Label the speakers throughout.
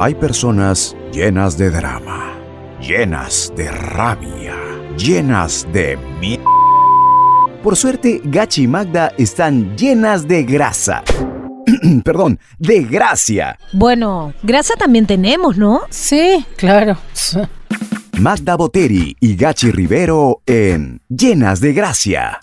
Speaker 1: Hay personas llenas de drama, llenas de rabia, llenas de mi... Por suerte, Gachi y Magda están llenas de grasa. Perdón, de gracia.
Speaker 2: Bueno, grasa también tenemos, ¿no?
Speaker 3: Sí, claro.
Speaker 1: Magda Boteri y Gachi Rivero en Llenas de Gracia.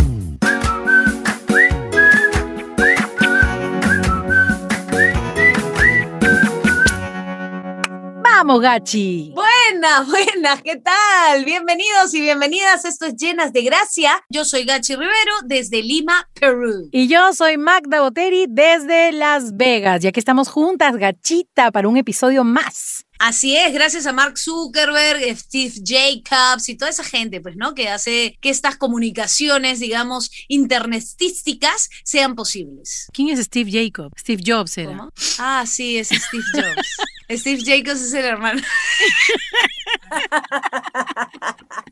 Speaker 3: Gachi.
Speaker 4: Buenas, buenas, ¿qué tal? Bienvenidos y bienvenidas. Esto es Llenas de Gracia. Yo soy Gachi Rivero desde Lima, Perú.
Speaker 3: Y yo soy Magda Boteri desde Las Vegas. Ya que estamos juntas, Gachita, para un episodio más.
Speaker 4: Así es, gracias a Mark Zuckerberg, Steve Jacobs y toda esa gente, pues, ¿no? Que hace que estas comunicaciones, digamos, internetísticas sean posibles.
Speaker 3: ¿Quién es Steve Jacobs? Steve Jobs era.
Speaker 4: ¿Cómo? Ah, sí, es Steve Jobs. Steve Jacobs es el hermano.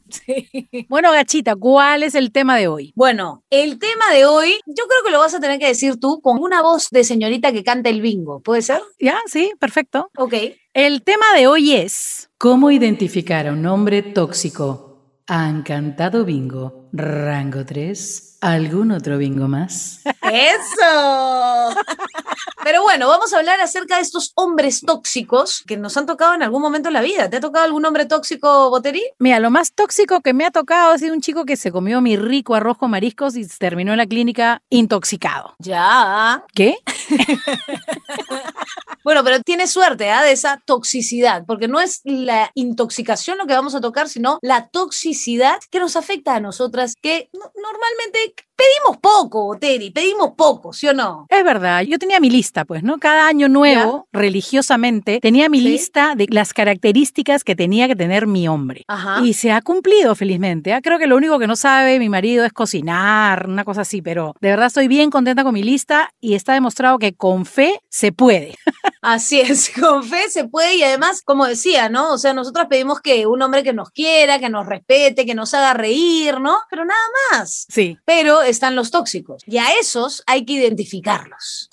Speaker 3: sí. Bueno, Gachita, ¿cuál es el tema de hoy?
Speaker 4: Bueno, el tema de hoy, yo creo que lo vas a tener que decir tú con una voz de señorita que canta el bingo. ¿Puede ser?
Speaker 3: Ya, sí, perfecto.
Speaker 4: Ok.
Speaker 3: El tema de hoy es ¿Cómo identificar a un hombre tóxico? ¿Han cantado bingo? Rango 3. ¿Algún otro bingo más?
Speaker 4: ¡Eso! Pero bueno, vamos a hablar acerca de estos hombres tóxicos que nos han tocado en algún momento en la vida. ¿Te ha tocado algún hombre tóxico, Boterí?
Speaker 3: Mira, lo más tóxico que me ha tocado ha sido un chico que se comió mi rico arroz con mariscos y terminó en la clínica intoxicado.
Speaker 4: Ya.
Speaker 3: ¿Qué?
Speaker 4: bueno, pero tiene suerte ¿eh? de esa toxicidad, porque no es la intoxicación lo que vamos a tocar, sino la toxicidad que nos afecta a nosotras, que no, normalmente pedimos poco, Teri, pedimos poco, ¿sí o no?
Speaker 3: Es verdad, yo tenía mi lista, pues, ¿no? Cada año nuevo, ¿Ya? religiosamente, tenía mi ¿Sí? lista de las características que tenía que tener mi hombre.
Speaker 4: Ajá.
Speaker 3: Y se ha cumplido, felizmente. ¿eh? Creo que lo único que no sabe mi marido es cocinar, una cosa así, pero de verdad estoy bien contenta con mi lista y está demostrado que con fe se puede.
Speaker 4: Así es, con fe se puede y además, como decía, ¿no? O sea, nosotros pedimos que un hombre que nos quiera, que nos respete, que nos haga reír, ¿no? Pero nada más.
Speaker 3: Sí.
Speaker 4: Pero están los tóxicos y a esos hay que identificarlos.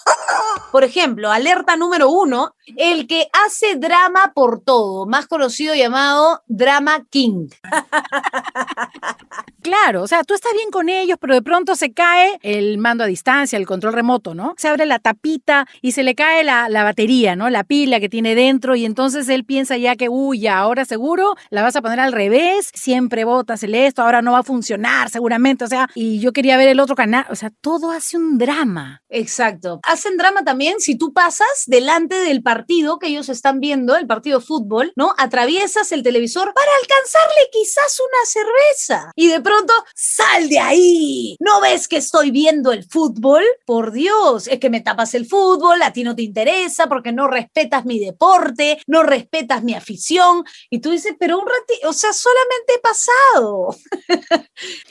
Speaker 4: Por ejemplo, alerta número uno, el que hace drama por todo, más conocido llamado Drama King.
Speaker 3: Claro, o sea, tú estás bien con ellos, pero de pronto se cae el mando a distancia, el control remoto, ¿no? Se abre la tapita y se le cae la, la batería, ¿no? La pila que tiene dentro y entonces él piensa ya que, uy, ya, ahora seguro la vas a poner al revés, siempre botas el esto, ahora no va a funcionar seguramente, o sea, y yo quería ver el otro canal, o sea, todo hace un drama.
Speaker 4: Exacto. Hacen drama también si tú pasas delante del que ellos están viendo, el partido de fútbol, ¿no? Atraviesas el televisor para alcanzarle quizás una cerveza y de pronto, sal de ahí. ¿No ves que estoy viendo el fútbol? Por Dios, es que me tapas el fútbol, a ti no te interesa porque no respetas mi deporte, no respetas mi afición. Y tú dices, pero un ratito, o sea, solamente he pasado.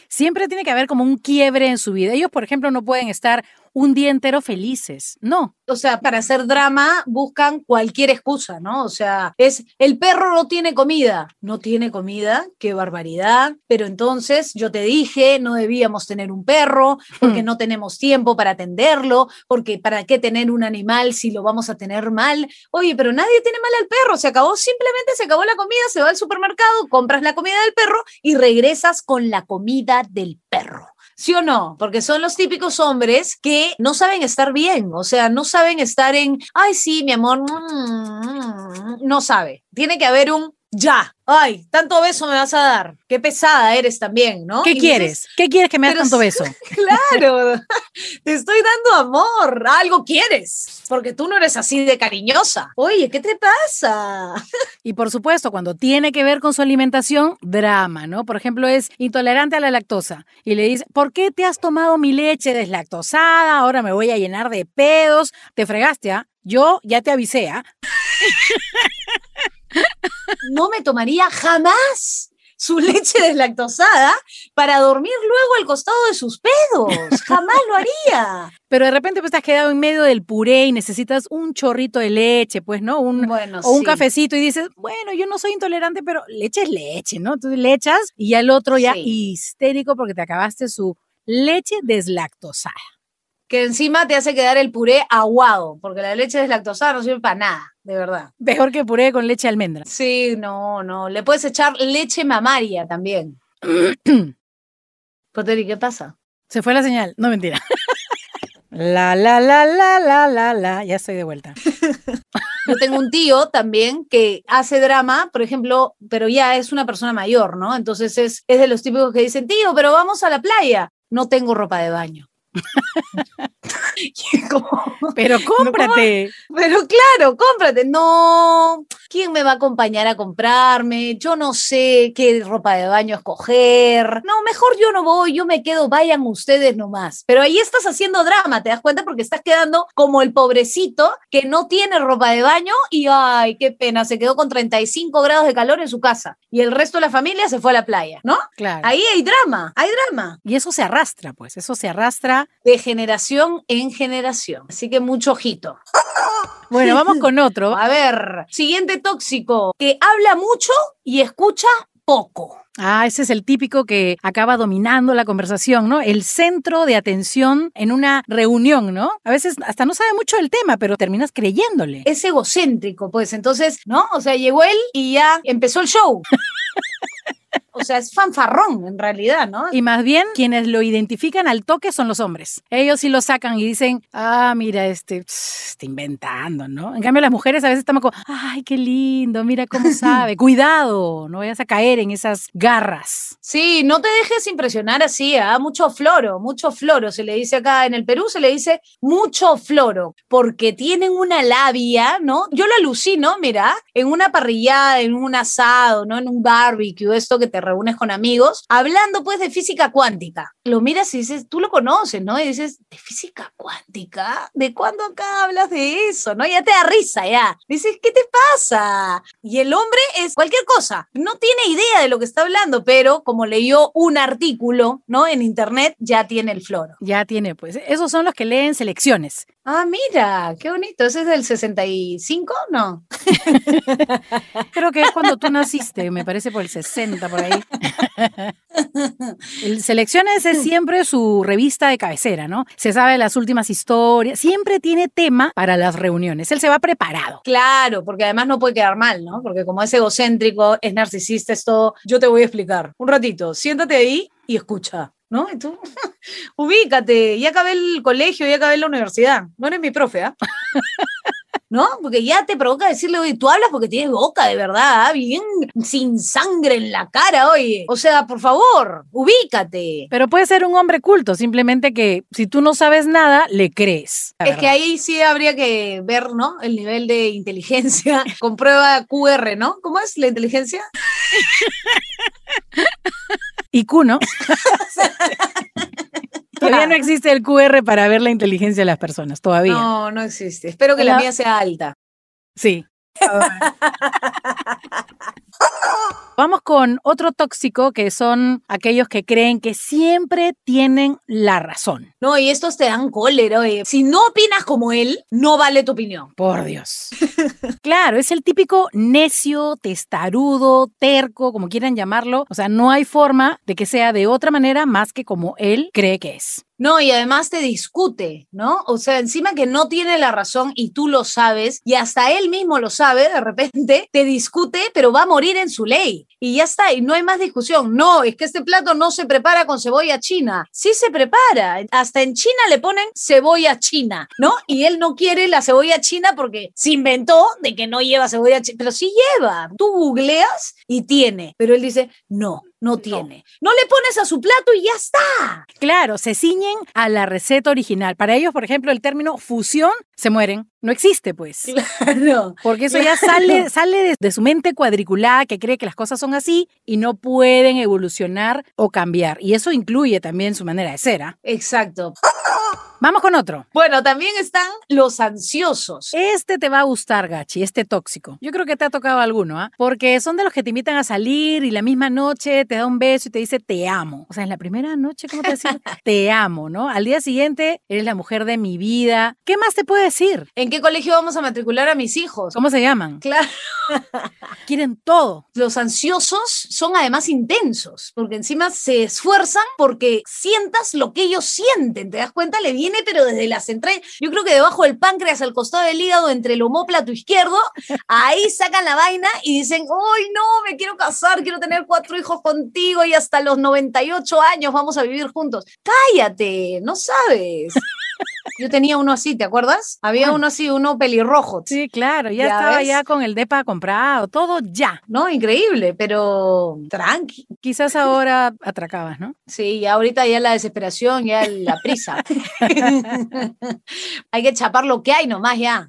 Speaker 3: Siempre tiene que haber como un quiebre en su vida. Ellos, por ejemplo, no pueden estar un día entero felices. No.
Speaker 4: O sea, para hacer drama buscan cualquier excusa, ¿no? O sea, es el perro no tiene comida. No tiene comida, qué barbaridad. Pero entonces yo te dije, no debíamos tener un perro porque no tenemos tiempo para atenderlo, porque para qué tener un animal si lo vamos a tener mal. Oye, pero nadie tiene mal al perro, se acabó, simplemente se acabó la comida, se va al supermercado, compras la comida del perro y regresas con la comida del perro. ¿Sí o no? Porque son los típicos hombres que no saben estar bien, o sea, no saben estar en, ay, sí, mi amor, no sabe. Tiene que haber un ya, ay, tanto beso me vas a dar. Qué pesada eres también, ¿no?
Speaker 3: ¿Qué
Speaker 4: y
Speaker 3: quieres?
Speaker 4: Dices,
Speaker 3: ¿Qué quieres que me hagas tanto beso?
Speaker 4: claro, te estoy dando amor, algo quieres, porque tú no eres así de cariñosa. Oye, ¿qué te pasa?
Speaker 3: Y por supuesto, cuando tiene que ver con su alimentación, drama, ¿no? Por ejemplo, es intolerante a la lactosa y le dice, ¿por qué te has tomado mi leche deslactosada? Ahora me voy a llenar de pedos. Te fregaste, ¿ah? Yo ya te avisé, ¿ah?
Speaker 4: no me tomaría jamás su leche deslactosada para dormir luego al costado de sus pedos. Jamás lo haría.
Speaker 3: Pero de repente pues te has quedado en medio del puré y necesitas un chorrito de leche, pues, ¿no? Un,
Speaker 4: bueno,
Speaker 3: o un
Speaker 4: sí.
Speaker 3: cafecito y dices, bueno, yo no soy intolerante, pero leche es leche, ¿no? Entonces le echas y al otro ya
Speaker 4: Sí.
Speaker 3: histérico porque te acabaste su leche deslactosada.
Speaker 4: Que encima te hace quedar el puré aguado, porque la leche deslactosada no sirve para nada, de verdad.
Speaker 3: Mejor que puré con leche de almendra.
Speaker 4: Sí, no, no. Le puedes echar leche mamaria también. Poteri, ¿qué pasa?
Speaker 3: Se fue la señal. No, mentira. La, la, la, la, la, la, la. Ya estoy de vuelta.
Speaker 4: Yo tengo un tío también que hace drama, por ejemplo, pero ya es una persona mayor, ¿no? Entonces es, es de los típicos que dicen, tío, pero vamos a la playa. No tengo ropa de baño.
Speaker 3: Pero cómprate.
Speaker 4: pero claro, cómprate. No, ¿quién me va a acompañar a comprarme? Yo no sé qué ropa de baño escoger. No, mejor yo no voy, yo me quedo, vayan ustedes nomás. Pero ahí estás haciendo drama, ¿te das cuenta? Porque estás quedando como el pobrecito que no tiene ropa de baño y, ay, qué pena, se quedó con 35 grados de calor en su casa. Y el resto de la familia se fue a la playa, ¿no?
Speaker 3: Claro.
Speaker 4: Ahí hay drama, hay drama.
Speaker 3: Y eso se arrastra, pues. Eso se arrastra.
Speaker 4: De generación en generación. Así que mucho ojito.
Speaker 3: Bueno, vamos con otro.
Speaker 4: A ver, siguiente tóxico, que habla mucho y escucha poco.
Speaker 3: Ah, ese es el típico que acaba dominando la conversación, ¿no? El centro de atención en una reunión, ¿no? A veces hasta no sabe mucho del tema, pero terminas creyéndole.
Speaker 4: Es egocéntrico, pues entonces, ¿no? O sea, llegó él y ya empezó el show. O sea, es fanfarrón en realidad, ¿no?
Speaker 3: Y más bien, quienes lo identifican al toque son los hombres. Ellos sí lo sacan y dicen, ah, mira, este, pss, está inventando, ¿no? En cambio, las mujeres a veces estamos como, ay, qué lindo, mira cómo sabe. Cuidado, no vayas a caer en esas garras.
Speaker 4: Sí, no te dejes impresionar así, ¿ah? Mucho floro, mucho floro. Se le dice acá en el Perú, se le dice mucho floro, porque tienen una labia, ¿no? Yo lo alucino, mira, en una parrillada, en un asado, ¿no? En un barbecue, esto que te reúnes con amigos, hablando pues de física cuántica. Lo miras y dices, tú lo conoces, ¿no? Y dices, ¿de física cuántica? ¿De cuándo acá hablas de eso? ¿No? Ya te da risa, ya. Dices, ¿qué te pasa? Y el hombre es cualquier cosa, no tiene idea de lo que está hablando, pero como leyó un artículo, ¿no? En internet, ya tiene el floro.
Speaker 3: Ya tiene, pues, esos son los que leen selecciones.
Speaker 4: Ah, mira, qué bonito. ¿Ese es del 65? No.
Speaker 3: Creo que es cuando tú naciste, me parece por el 60, por ahí. El Selecciones es siempre su revista de cabecera, ¿no? Se sabe las últimas historias, siempre tiene tema para las reuniones. Él se va preparado.
Speaker 4: Claro, porque además no puede quedar mal, ¿no? Porque como es egocéntrico, es narcisista, es todo. Yo te voy a explicar. Un ratito, siéntate ahí y escucha. ¿No? Y tú, ubícate, ya acabé el colegio, ya acabé la universidad. No eres mi profe, ¿ah? ¿No? Porque ya te provoca decirle, oye, tú hablas porque tienes boca de verdad, ¿ah? bien sin sangre en la cara, oye. O sea, por favor, ubícate.
Speaker 3: Pero puede ser un hombre culto, simplemente que si tú no sabes nada, le crees.
Speaker 4: Es que ahí sí habría que ver, ¿no? El nivel de inteligencia con prueba QR, ¿no? ¿Cómo es la inteligencia?
Speaker 3: Y Q, ¿no? Todavía no existe el QR para ver la inteligencia de las personas, todavía.
Speaker 4: No, no existe. Espero que la
Speaker 3: La-
Speaker 4: mía sea alta.
Speaker 3: Sí. Vamos con otro tóxico que son aquellos que creen que siempre tienen la razón.
Speaker 4: No, y estos te dan cólera, oye. Si no opinas como él, no vale tu opinión.
Speaker 3: Por Dios. claro, es el típico necio, testarudo, terco, como quieran llamarlo. O sea, no hay forma de que sea de otra manera más que como él cree que es.
Speaker 4: No, y además te discute, ¿no? O sea, encima que no tiene la razón y tú lo sabes, y hasta él mismo lo sabe, de repente te discute, pero va a morir en su ley. Y ya está, y no hay más discusión. No, es que este plato no se prepara con cebolla china. Sí se prepara. Hasta en China le ponen cebolla china, ¿no? Y él no quiere la cebolla china porque se inventó de que no lleva cebolla china, pero sí lleva. Tú googleas y tiene, pero él dice, no, no tiene. No le pones a su plato y ya está.
Speaker 3: Claro, se ciñen a la receta original. Para ellos, por ejemplo, el término fusión, se mueren. No existe, pues.
Speaker 4: Claro.
Speaker 3: Porque eso ya sale, sale de, de su mente cuadriculada que cree que las cosas son así y no pueden evolucionar o cambiar. Y eso incluye también su manera de ser. ¿ah?
Speaker 4: Exacto.
Speaker 3: Vamos con otro.
Speaker 4: Bueno, también están los ansiosos.
Speaker 3: Este te va a gustar, Gachi, este tóxico. Yo creo que te ha tocado alguno, ¿ah? Porque son de los que te invitan a salir y la misma noche te da un beso y te dice te amo. O sea, en la primera noche, ¿cómo te decir? te amo, ¿no? Al día siguiente, eres la mujer de mi vida. ¿Qué más te puede decir?
Speaker 4: ¿En qué colegio vamos a matricular a mis hijos?
Speaker 3: ¿Cómo se llaman?
Speaker 4: Claro.
Speaker 3: Quieren todo.
Speaker 4: Los ansiosos son además intensos, porque encima se esfuerzan porque sientas lo que ellos sienten. ¿Te das cuenta? Le viene, pero desde las entrañas. Yo creo que debajo del páncreas, al costado del hígado, entre el homóplato izquierdo, ahí sacan la vaina y dicen, ¡ay, no! Me quiero casar, quiero tener cuatro hijos contigo y hasta los 98 años vamos a vivir juntos. Cállate, no sabes. Yo tenía uno así, ¿te acuerdas? Había uno así, uno pelirrojo.
Speaker 3: Sí, claro, ya,
Speaker 4: ¿Ya
Speaker 3: estaba
Speaker 4: ves?
Speaker 3: ya con el DEPA comprado, todo ya.
Speaker 4: No, increíble, pero tranqui.
Speaker 3: Quizás ahora atracabas, ¿no?
Speaker 4: Sí, ya ahorita ya la desesperación, ya la prisa. hay que chapar lo que hay nomás ya.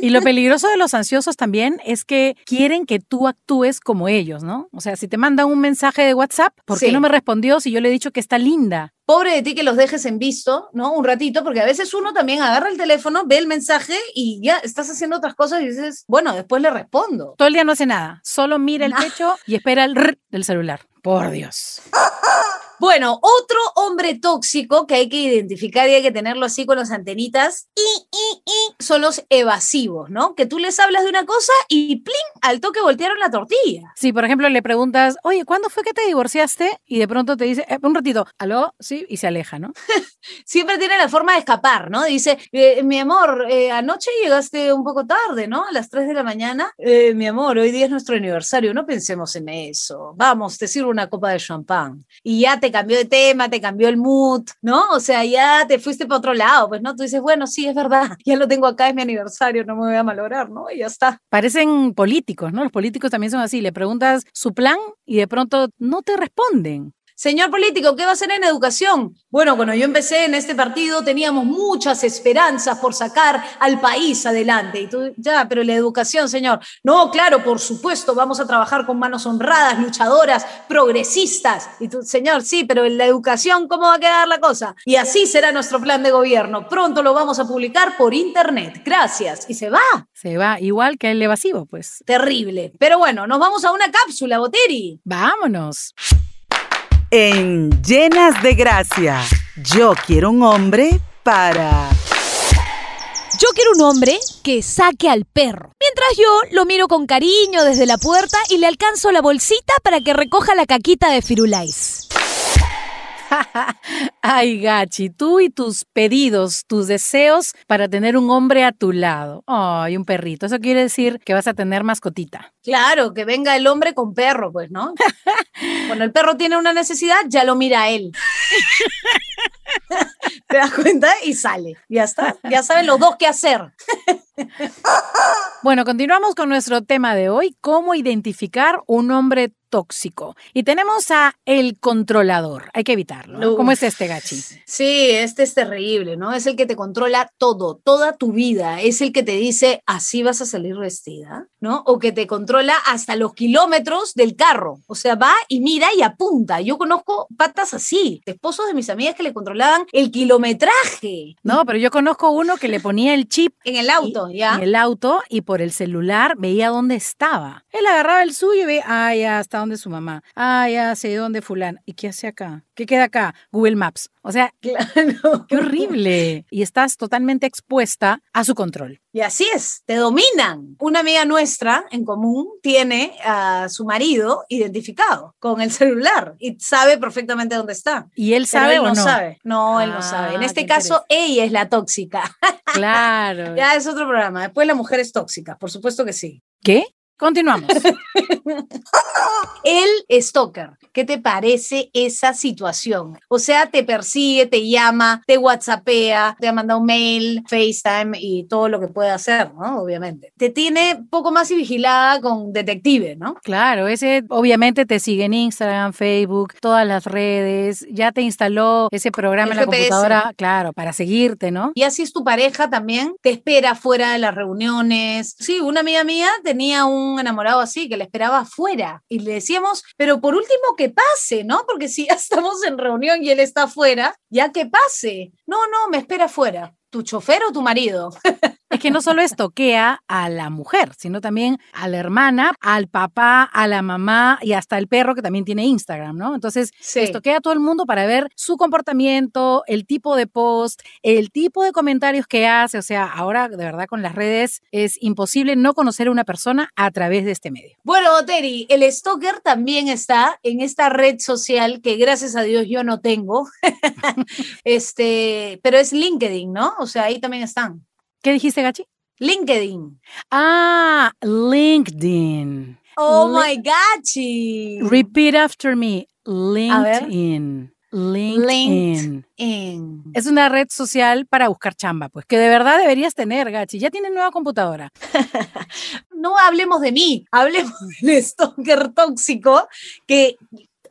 Speaker 3: Y lo peligroso de los ansiosos también es que quieren que tú actúes como ellos, ¿no? O sea, si te mandan un mensaje de WhatsApp, ¿por qué
Speaker 4: Sí.
Speaker 3: no me respondió si yo le he dicho que está linda?
Speaker 4: Pobre de ti que los dejes en visto, ¿no? Un ratito, porque a veces uno también agarra el teléfono, ve el mensaje y ya estás haciendo otras cosas y dices, bueno, después le respondo.
Speaker 3: Todo el día no hace nada, solo mira el
Speaker 4: Nah.
Speaker 3: techo y espera el rrr del celular. Por Dios.
Speaker 4: Bueno, otro hombre tóxico que hay que identificar y hay que tenerlo así con las antenitas y, y, y son los evasivos, ¿no? Que tú les hablas de una cosa y ¡plin! al toque voltearon la tortilla.
Speaker 3: Si, por ejemplo, le preguntas, oye, ¿cuándo fue que te divorciaste? Y de pronto te dice, "Eh, un ratito, aló, sí, y se aleja, ¿no?
Speaker 4: Siempre tiene la forma de escapar, ¿no? Dice, eh, mi amor, eh, anoche llegaste un poco tarde, ¿no? A las 3 de la mañana. "Eh, mi amor, hoy día es nuestro aniversario, no pensemos en eso. Vamos, te sirvo una copa de champán. Y ya te cambió de tema, te cambió el mood, ¿no? O sea, ya te fuiste para otro lado, pues, ¿no? Tú dices, bueno, sí, es verdad, ya lo tengo acá, es mi aniversario, no me voy a malograr, ¿no? Y ya está.
Speaker 3: Parecen políticos, ¿no? Los políticos también son así. Le preguntas su plan y de pronto no te responden.
Speaker 4: Señor político, ¿qué va a hacer en educación? Bueno, cuando yo empecé en este partido teníamos muchas esperanzas por sacar al país adelante. Y tú, ya, pero la educación, señor. No, claro, por supuesto, vamos a trabajar con manos honradas, luchadoras, progresistas. Y tú, señor, sí, pero en la educación, ¿cómo va a quedar la cosa? Y así será nuestro plan de gobierno. Pronto lo vamos a publicar por internet. Gracias. Y se va.
Speaker 3: Se va igual que el evasivo, pues.
Speaker 4: Terrible. Pero bueno, nos vamos a una cápsula, Boteri.
Speaker 3: Vámonos.
Speaker 5: En Llenas de Gracia, yo quiero un hombre para...
Speaker 2: Yo quiero un hombre que saque al perro. Mientras yo lo miro con cariño desde la puerta y le alcanzo la bolsita para que recoja la caquita de Firulais.
Speaker 3: Ay, Gachi, tú y tus pedidos, tus deseos para tener un hombre a tu lado. Ay, un perrito. Eso quiere decir que vas a tener mascotita.
Speaker 4: Claro, que venga el hombre con perro, pues, ¿no? Cuando el perro tiene una necesidad, ya lo mira él. ¿Te das cuenta? Y sale. Ya está. Ya saben los dos qué hacer.
Speaker 3: Bueno, continuamos con nuestro tema de hoy, cómo identificar un hombre tóxico. Y tenemos a el controlador. Hay que evitarlo. ¿no? ¿Cómo es este, Gachi?
Speaker 4: Sí, este es terrible, ¿no? Es el que te controla todo, toda tu vida. Es el que te dice, así vas a salir vestida, ¿no? O que te controla hasta los kilómetros del carro. O sea, va y mira y apunta. Yo conozco patas así, esposos de mis amigas que le el kilometraje
Speaker 3: No, pero yo conozco uno que le ponía el chip
Speaker 4: en el auto, ¿ya?
Speaker 3: en el auto y por el celular veía dónde estaba. Él agarraba el suyo y veía, ah, ya, hasta dónde su mamá. Ah, ya sé dónde fulano. ¿Y qué hace acá? ¿Qué queda acá? Google Maps. O sea,
Speaker 4: Claro.
Speaker 3: qué horrible. Y estás totalmente expuesta a su control.
Speaker 4: Y así es, te dominan. Una amiga nuestra en común tiene a su marido identificado con el celular y sabe perfectamente dónde está.
Speaker 3: ¿Y él sabe
Speaker 4: él
Speaker 3: o
Speaker 4: no,
Speaker 3: no?
Speaker 4: sabe. No, él no
Speaker 3: Ah,
Speaker 4: sabe. En este caso, ella es la tóxica.
Speaker 3: Claro.
Speaker 4: ya es otro programa. Después la mujer es tóxica, por supuesto que sí.
Speaker 3: ¿Qué? Continuamos.
Speaker 4: El stalker, ¿qué te parece esa situación? O sea, te persigue, te llama, te whatsappea, te manda un mail, FaceTime y todo lo que puede hacer, ¿no? Obviamente. Te tiene poco más y vigilada con detective, ¿no?
Speaker 3: Claro, ese obviamente te sigue en Instagram, Facebook, todas las redes, ya te instaló ese programa
Speaker 4: El
Speaker 3: en la
Speaker 4: GPS.
Speaker 3: computadora, claro, para seguirte, ¿no?
Speaker 4: Y así es tu pareja también, te espera fuera de las reuniones. Sí, una amiga mía tenía un enamorado así que le esperaba afuera y le decíamos, pero por último que pase, ¿no? Porque si ya estamos en reunión y él está afuera, ya que pase. No, no, me espera afuera. ¿Tu chofer o tu marido?
Speaker 3: Es que no solo estoquea a la mujer, sino también a la hermana, al papá, a la mamá y hasta el perro que también tiene Instagram, ¿no? Entonces,
Speaker 4: Sí.
Speaker 3: estoquea a todo el mundo para ver su comportamiento, el tipo de post, el tipo de comentarios que hace. O sea, ahora de verdad con las redes es imposible no conocer a una persona a través de este medio.
Speaker 4: Bueno, Terry, el stalker también está en esta red social que gracias a Dios yo no tengo. este, pero es LinkedIn, ¿no? O sea, ahí también están.
Speaker 3: ¿Qué dijiste, Gachi?
Speaker 4: LinkedIn.
Speaker 3: Ah, LinkedIn.
Speaker 4: Oh my gachi.
Speaker 3: Repeat after me. LinkedIn. LinkedIn.
Speaker 4: En-
Speaker 3: Es una red social para buscar chamba, pues que de verdad deberías tener, Gachi. Ya tienes nueva computadora.
Speaker 4: No hablemos de mí, hablemos del stalker tóxico que,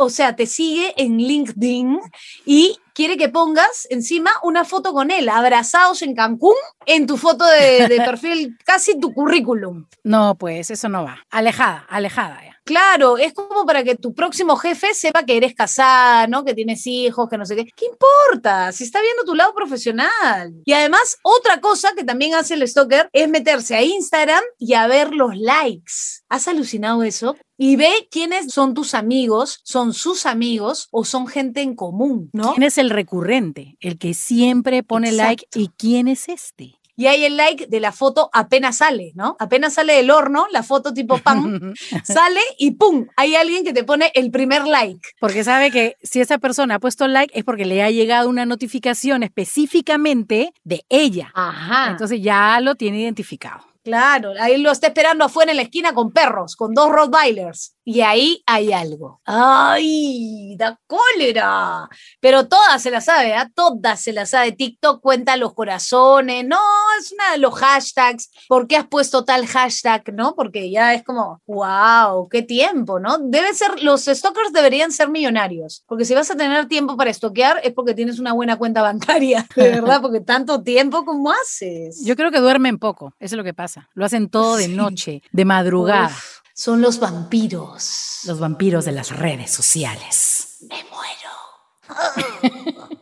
Speaker 4: o sea, te sigue en LinkedIn y quiere que pongas encima una foto con él, abrazados en Cancún, en tu foto de, de perfil, casi tu currículum.
Speaker 3: No, pues eso no va. Alejada, alejada ya.
Speaker 4: Claro, es como para que tu próximo jefe sepa que eres casada, ¿no? Que tienes hijos, que no sé qué. ¿Qué importa? Si está viendo tu lado profesional. Y además, otra cosa que también hace el stalker es meterse a Instagram y a ver los likes. ¿Has alucinado eso? Y ve quiénes son tus amigos, son sus amigos o son gente en común, ¿no?
Speaker 3: ¿Quién es el recurrente? El que siempre pone like. ¿Y quién es este?
Speaker 4: Y hay el like de la foto apenas sale, ¿no? Apenas sale del horno, la foto tipo pan, sale y ¡pum! Hay alguien que te pone el primer like.
Speaker 3: Porque sabe que si esa persona ha puesto like es porque le ha llegado una notificación específicamente de ella.
Speaker 4: Ajá.
Speaker 3: Entonces ya lo tiene identificado.
Speaker 4: Claro, ahí lo está esperando afuera en la esquina con perros, con dos Rottweilers. Y ahí hay algo. ¡Ay! Da cólera. Pero todas se la sabe, ¿ah? Todas se la sabe. TikTok cuenta los corazones. No, es una de los hashtags. ¿Por qué has puesto tal hashtag? ¿No? Porque ya es como, wow, qué tiempo, ¿no? Debe ser, los stalkers deberían ser millonarios. Porque si vas a tener tiempo para estoquear es porque tienes una buena cuenta bancaria. De verdad, porque tanto tiempo, ¿cómo haces?
Speaker 3: Yo creo que duermen poco, eso es lo que pasa. Lo hacen todo de
Speaker 4: Sí.
Speaker 3: noche, de madrugada.
Speaker 4: Uf, son los vampiros.
Speaker 3: Los vampiros de las redes sociales.
Speaker 4: Me muero.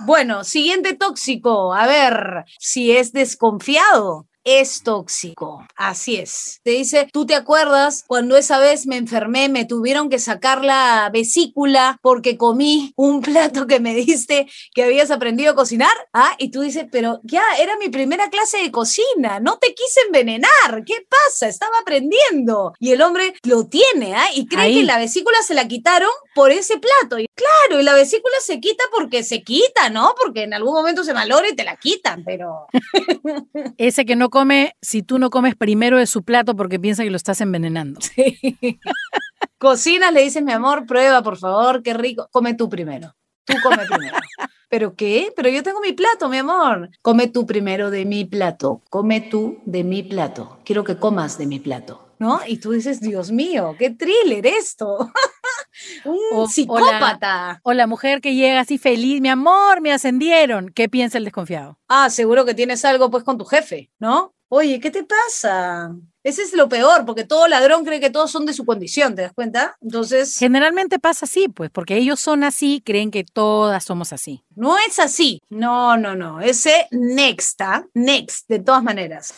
Speaker 4: bueno, siguiente tóxico. A ver si es desconfiado. Es tóxico, así es. Te dice, ¿tú te acuerdas cuando esa vez me enfermé, me tuvieron que sacar la vesícula porque comí un plato que me diste que habías aprendido a cocinar? Ah, y tú dices, pero ya era mi primera clase de cocina, no te quise envenenar, ¿qué pasa? Estaba aprendiendo. Y el hombre lo tiene, ¿ah? Y cree
Speaker 3: Ahí.
Speaker 4: que la vesícula se la quitaron por ese plato. Y claro, y la vesícula se quita porque se quita, ¿no? Porque en algún momento se valora y te la quitan, pero
Speaker 3: Ese que no come, si tú no comes primero de su plato porque piensa que lo estás envenenando.
Speaker 4: cocinas, le dices, mi amor, prueba, por favor, qué rico. Come tú primero. Tú come primero. ¿Pero qué? Pero yo tengo mi plato, mi amor. Come tú primero de mi plato. Come tú de mi plato. Quiero que comas de mi plato. ¿No? Y tú dices, Dios mío, qué thriller esto. Un
Speaker 3: O- o la-
Speaker 4: psicópata.
Speaker 3: O la mujer que llega así feliz, mi amor, me ascendieron. ¿Qué piensa el desconfiado?
Speaker 4: Ah, seguro que tienes algo pues con tu jefe, ¿no? Oye, ¿qué te pasa? Ese es lo peor, porque todo ladrón cree que todos son de su condición, ¿te das cuenta? Entonces,
Speaker 3: Generalmente pasa así, pues, porque ellos son así, creen que todas somos así.
Speaker 4: No es así. No, no, no. Ese next, ¿ah? Next, de todas maneras.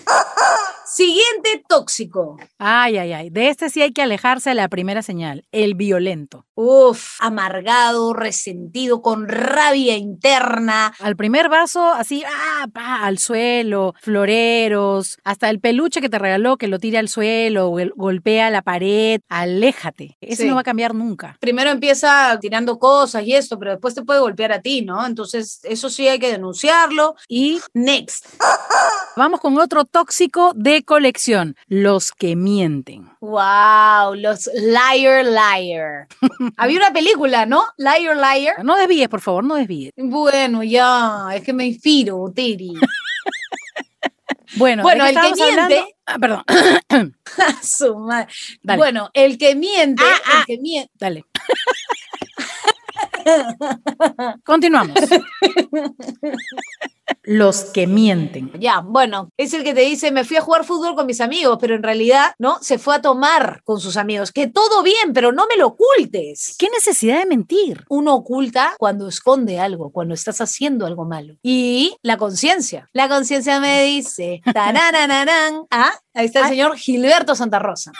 Speaker 4: Siguiente tóxico.
Speaker 3: Ay, ay, ay. De este sí hay que alejarse a la primera señal, el violento.
Speaker 4: Uf, amargado, resentido, con rabia interna.
Speaker 3: Al primer vaso, así, ah, pa, al suelo, floreros, hasta el peluche que te regaló que lo tire al suelo, o el- golpea la pared, aléjate. Eso
Speaker 4: Sí.
Speaker 3: no va a cambiar nunca.
Speaker 4: Primero empieza tirando cosas y esto, pero después te puede golpear a ti, ¿no? Entonces, eso sí hay que denunciarlo.
Speaker 3: Y
Speaker 4: Next.
Speaker 3: vamos con otro tóxico de colección, los que mienten.
Speaker 4: Wow, los liar liar. Había una película, ¿no? Liar liar.
Speaker 3: No desvíes, por favor, no desvíes.
Speaker 4: Bueno, ya, es que me inspiro, Tiri.
Speaker 3: Bueno,
Speaker 4: Bueno,
Speaker 3: ¿de qué
Speaker 4: el que miente-
Speaker 3: Ah, perdón,
Speaker 4: Su madre. Bueno, el que miente,
Speaker 3: Ah, ah.
Speaker 4: el que miente.
Speaker 3: dale. Continuamos. Los que mienten.
Speaker 4: Ya, bueno, es el que te dice, me fui a jugar fútbol con mis amigos, pero en realidad, ¿no? Se fue a tomar con sus amigos. Que todo bien, pero no me lo ocultes.
Speaker 3: ¿Qué necesidad de mentir?
Speaker 4: Uno oculta cuando esconde algo, cuando estás haciendo algo malo. Y la conciencia. La conciencia me dice, tarananarán. Ah, ahí está el señor Gilberto Santa Rosa.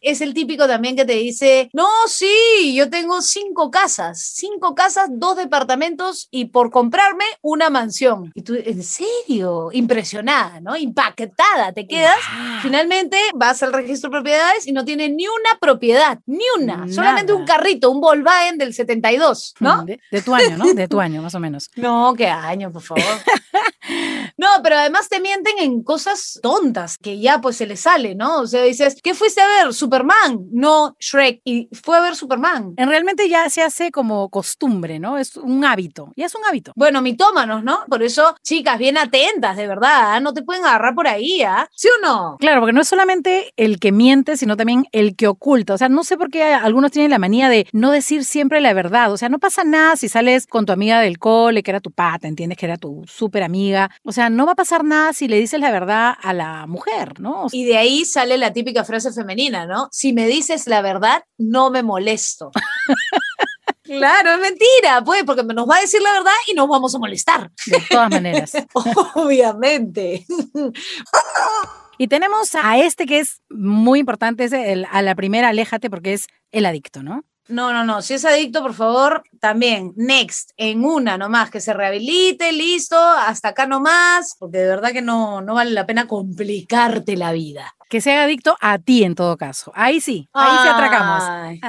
Speaker 4: Es el típico también que te dice, no, sí, yo tengo cinco casas, cinco casas, dos departamentos y por comprarme una mansión. Y tú, ¿en serio? Impresionada, ¿no? Impactada, te quedas. Finalmente vas al registro de propiedades y no tiene ni una propiedad, ni una, solamente un carrito, un Volkswagen del 72, ¿no?
Speaker 3: De, de tu año, ¿no? De tu año, más o menos.
Speaker 4: No, qué año, por favor. No, pero además te mienten en cosas tontas que ya pues se les sale, ¿no? O sea, dices, ¿qué fuiste a ver? Superman, no Shrek, y fue a ver Superman.
Speaker 3: En realmente ya se hace como costumbre, ¿no? Es un hábito. Ya es un hábito.
Speaker 4: Bueno, mitómanos, ¿no? Por eso, chicas, bien atentas, de verdad, ¿ah? no te pueden agarrar por ahí, ¿ah? ¿Sí o no?
Speaker 3: Claro, porque no es solamente el que miente, sino también el que oculta. O sea, no sé por qué algunos tienen la manía de no decir siempre la verdad. O sea, no pasa nada si sales con tu amiga del cole, que era tu pata, entiendes que era tu súper amiga. O sea, no va a pasar nada si le dices la verdad a la mujer, ¿no?
Speaker 4: Y de ahí sale la típica frase femenina, ¿no? Si me dices la verdad, no me molesto. Claro, es mentira, pues, porque nos va a decir la verdad y nos vamos a molestar.
Speaker 3: de todas maneras.
Speaker 4: Obviamente.
Speaker 3: Y tenemos a este que es muy importante, es el- a la primera, aléjate porque es el adicto, ¿no?
Speaker 4: No, no, no. Si es adicto, por favor, también, next, en una nomás, que se rehabilite, listo, hasta acá nomás, porque de verdad que no, no vale la pena complicarte la vida.
Speaker 3: Que sea adicto a ti en todo caso. Ahí sí, ahí sí atracamos.
Speaker 4: Ay.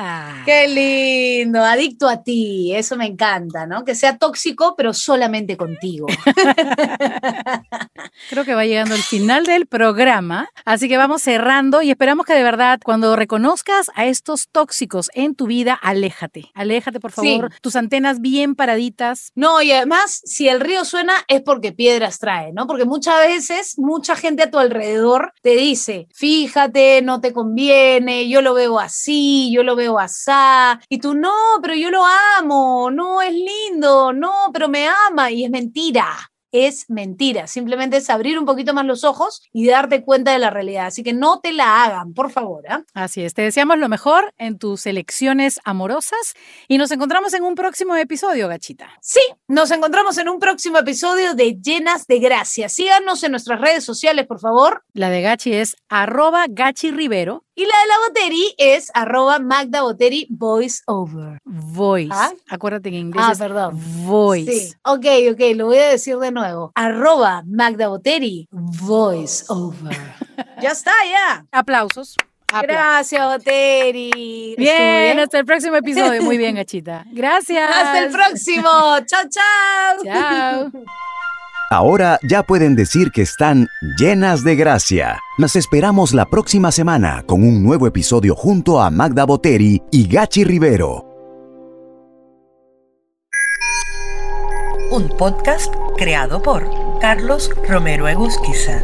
Speaker 4: Qué lindo, adicto a ti, eso me encanta, ¿no? Que sea tóxico, pero solamente contigo.
Speaker 3: Creo que va llegando el final del programa, así que vamos cerrando y esperamos que de verdad cuando reconozcas a estos tóxicos en tu vida, aléjate, aléjate por
Speaker 4: Sí.
Speaker 3: favor, tus antenas bien paraditas.
Speaker 4: No, y además, si el río suena es porque piedras trae, ¿no? Porque muchas veces, mucha gente a tu alrededor te dice, fíjate, no te conviene, yo lo veo así, yo lo veo asá, y tú, no, pero yo lo amo, no, es lindo, no, pero me ama, y es mentira. Es mentira, simplemente es abrir un poquito más los ojos y darte cuenta de la realidad. Así que no te la hagan, por favor. ¿ah?
Speaker 3: Así es, te deseamos lo mejor en tus elecciones amorosas y nos encontramos en un próximo episodio, gachita.
Speaker 4: Sí, nos encontramos en un próximo episodio de Llenas de Gracia. Síganos en nuestras redes sociales, por favor.
Speaker 3: La de Gachi es arroba Gachi Rivero
Speaker 4: Y la de la Boteri es arroba Magda Boteri Voice Over.
Speaker 3: Voice.
Speaker 4: ¿Ah?
Speaker 3: Acuérdate que en inglés
Speaker 4: Ah,
Speaker 3: es
Speaker 4: perdón.
Speaker 3: voice.
Speaker 4: Sí, ok, ok, lo voy a decir de nuevo. Arroba Magda Boteri Voice Over. ya está, ya.
Speaker 3: Aplausos. Apla-
Speaker 4: Gracias, Boteri. Estuvo
Speaker 3: Bien, hasta el próximo episodio. Muy bien, gachita. Gracias.
Speaker 4: Hasta el próximo. chao, chao.
Speaker 3: Chao.
Speaker 1: Ahora ya pueden decir que están llenas de gracia. Las esperamos la próxima semana con un nuevo episodio junto a Magda Boteri y Gachi Rivero.
Speaker 5: Un podcast creado por Carlos Romero Egusquiza.